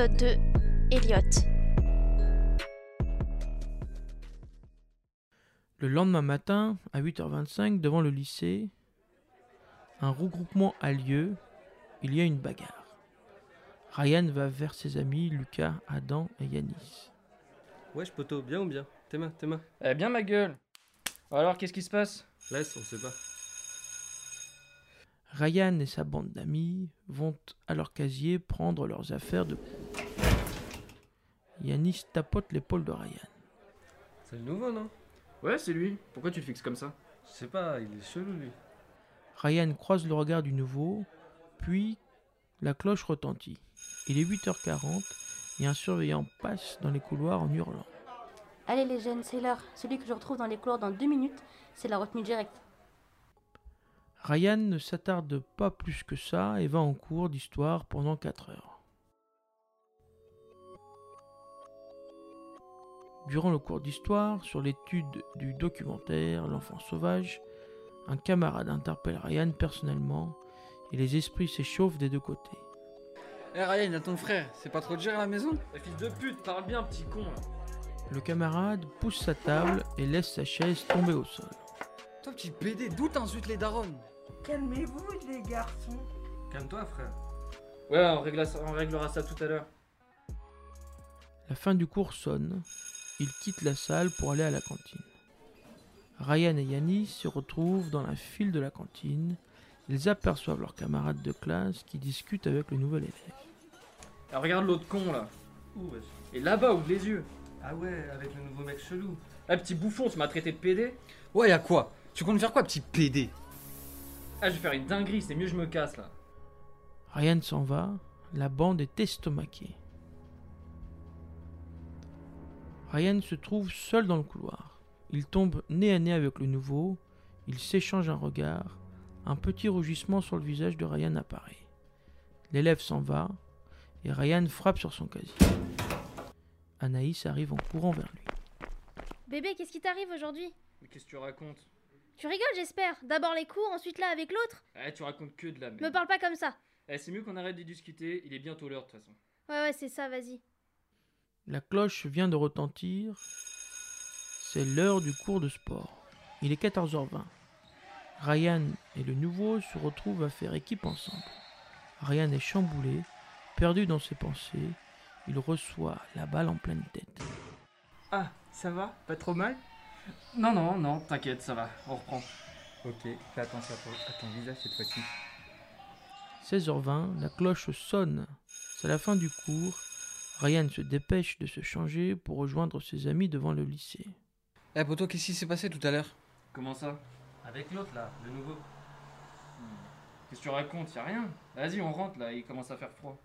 Épisode 2 Elliot. Le lendemain matin, à 8h25, devant le lycée, un regroupement a lieu. Il y a une bagarre. Ryan va vers ses amis Lucas, Adam et Yanis. Wesh poto, bien ou bien? Tes mains, tes mains. Eh bien ma gueule Alors qu'est-ce qui se passe? Laisse, on sait pas. Ryan et sa bande d'amis vont à leur casier prendre leurs affaires de. Yanis tapote l'épaule de Ryan. C'est le nouveau, non? Ouais, c'est lui. Pourquoi tu le fixes comme ça? Je sais pas, il est chelou lui. Ryan croise le regard du nouveau, puis la cloche retentit. Il est 8h40 et un surveillant passe dans les couloirs en hurlant. Allez les jeunes, c'est l'heure. Celui que je retrouve dans les couloirs dans deux minutes, c'est la retenue directe. Ryan ne s'attarde pas plus que ça et va en cours d'histoire pendant 4 heures. Durant le cours d'histoire, sur l'étude du documentaire L'enfant sauvage, un camarade interpelle Ryan personnellement et les esprits s'échauffent des deux côtés. Eh Ryan, il y a ton frère, c'est pas trop de gérer à la maison? Eh fils de pute, parle bien petit con là. Le camarade pousse sa table et laisse sa chaise tomber au sol. Toi petit PD, d'où t'insultes les darons? Calmez-vous les garçons. Calme-toi, frère. Ouais, on réglera ça, on réglera ça tout à l'heure. La fin du cours sonne. Ils quittent la salle pour aller à la cantine. Ryan et Yanis se retrouvent dans la file de la cantine. Ils aperçoivent leurs camarades de classe qui discutent avec le nouvel élève. Eh, regarde l'autre con là. Et là-bas, ouvre les yeux. Ah ouais, avec le nouveau mec chelou. Ah petit bouffon, tu m'as traité de PD Ouais, y'a quoi? Tu comptes faire quoi, petit PD Ah je vais faire une dinguerie, c'est mieux je me casse là. Ryan s'en va. La bande est estomaquée. Ryan se trouve seul dans le couloir. Il tombe nez à nez avec le nouveau. Ils s'échangent un regard. Un petit rougissement sur le visage de Ryan apparaît. L'élève s'en va et Ryan frappe sur son casier. Anaïs arrive en courant vers lui. Bébé, qu'est-ce qui t'arrive aujourd'hui? Mais qu'est-ce que tu racontes? Tu rigoles, j'espère. D'abord les cours, ensuite là avec l'autre. Eh tu racontes que de la merde. Me parle pas comme ça. Eh c'est mieux qu'on arrête de discuter, il est bientôt l'heure de toute façon. Ouais, ouais, c'est ça, vas-y. La cloche vient de retentir. C'est l'heure du cours de sport. Il est 14h20. Ryan et le nouveau se retrouvent à faire équipe ensemble. Ryan est chamboulé, perdu dans ses pensées. Il reçoit la balle en pleine tête. Ah, ça va? Pas trop mal? Non, non, non, t'inquiète, ça va, on reprend. Ok, fais attention à ton, à ton visage cette fois-ci. 16h20, la cloche sonne. C'est la fin du cours. Ryan se dépêche de se changer pour rejoindre ses amis devant le lycée. Eh poto, qu'est-ce qui s'est passé tout à l'heure? Comment ça? Avec l'autre là, le nouveau. Qu'est-ce que tu racontes? Y'a rien. Vas-y, on rentre là, il commence à faire froid.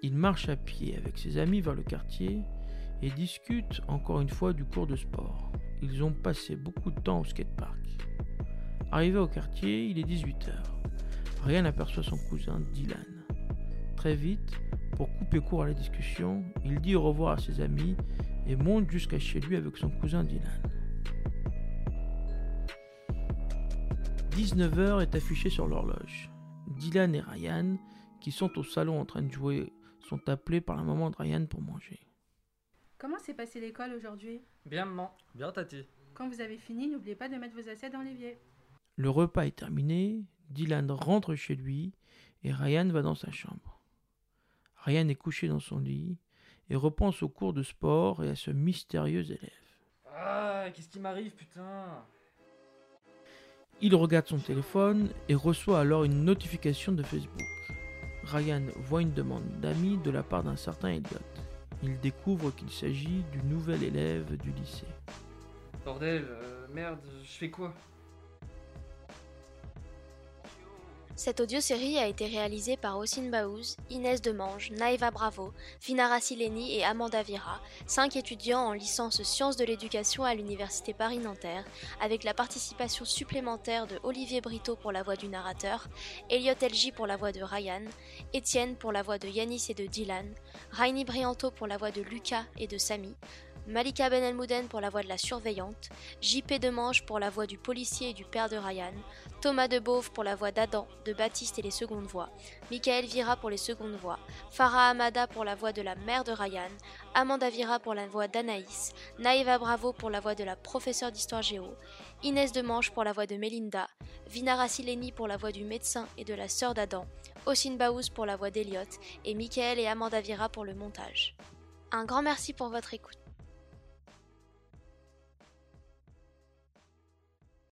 Il marche à pied avec ses amis vers le quartier et discute encore une fois du cours de sport. Ils ont passé beaucoup de temps au skatepark. Arrivé au quartier, il est 18h. Ryan aperçoit son cousin Dylan. Très vite, pour couper court à la discussion, il dit au revoir à ses amis et monte jusqu'à chez lui avec son cousin Dylan. 19h est affiché sur l'horloge. Dylan et Ryan, qui sont au salon en train de jouer, sont appelés par la maman de Ryan pour manger. Comment s'est passée l'école aujourd'hui? Bien, maman. Bien, Tati. Quand vous avez fini, n'oubliez pas de mettre vos assiettes dans l'évier. Le repas est terminé, Dylan rentre chez lui et Ryan va dans sa chambre. Ryan est couché dans son lit et repense au cours de sport et à ce mystérieux élève. Ah, qu'est-ce qui m'arrive, putain? Il regarde son téléphone et reçoit alors une notification de Facebook. Ryan voit une demande d'amis de la part d'un certain Elliot. Il découvre qu'il s'agit du nouvel élève du lycée. Bordel, euh, merde, je fais quoi? Cette audiosérie a été réalisée par Ossine Baouz, Inès Demange, Naïva Bravo, Finara Sileni et Amanda Vira, cinq étudiants en licence sciences de l'éducation à l'Université Paris-Nanterre, avec la participation supplémentaire de Olivier Brito pour la voix du narrateur, Elliot Elgi pour la voix de Ryan, Étienne pour la voix de Yanis et de Dylan, Rainy Brianto pour la voix de Lucas et de Samy, Malika Ben Elmouden pour la voix de la surveillante, JP Demange pour la voix du policier et du père de Ryan, Thomas Debauve pour la voix d'Adam, de Baptiste et les secondes voix, Michael Vira pour les secondes voix, Farah Amada pour la voix de la mère de Ryan, Amanda Vira pour la voix d'Anaïs, Naïva Bravo pour la voix de la professeure d'histoire géo, Inès Demange pour la voix de Melinda, Vinara Sileni pour la voix du médecin et de la sœur d'Adam, Ossine Baouz pour la voix d'Eliott et Michael et Amanda Vira pour le montage. Un grand merci pour votre écoute.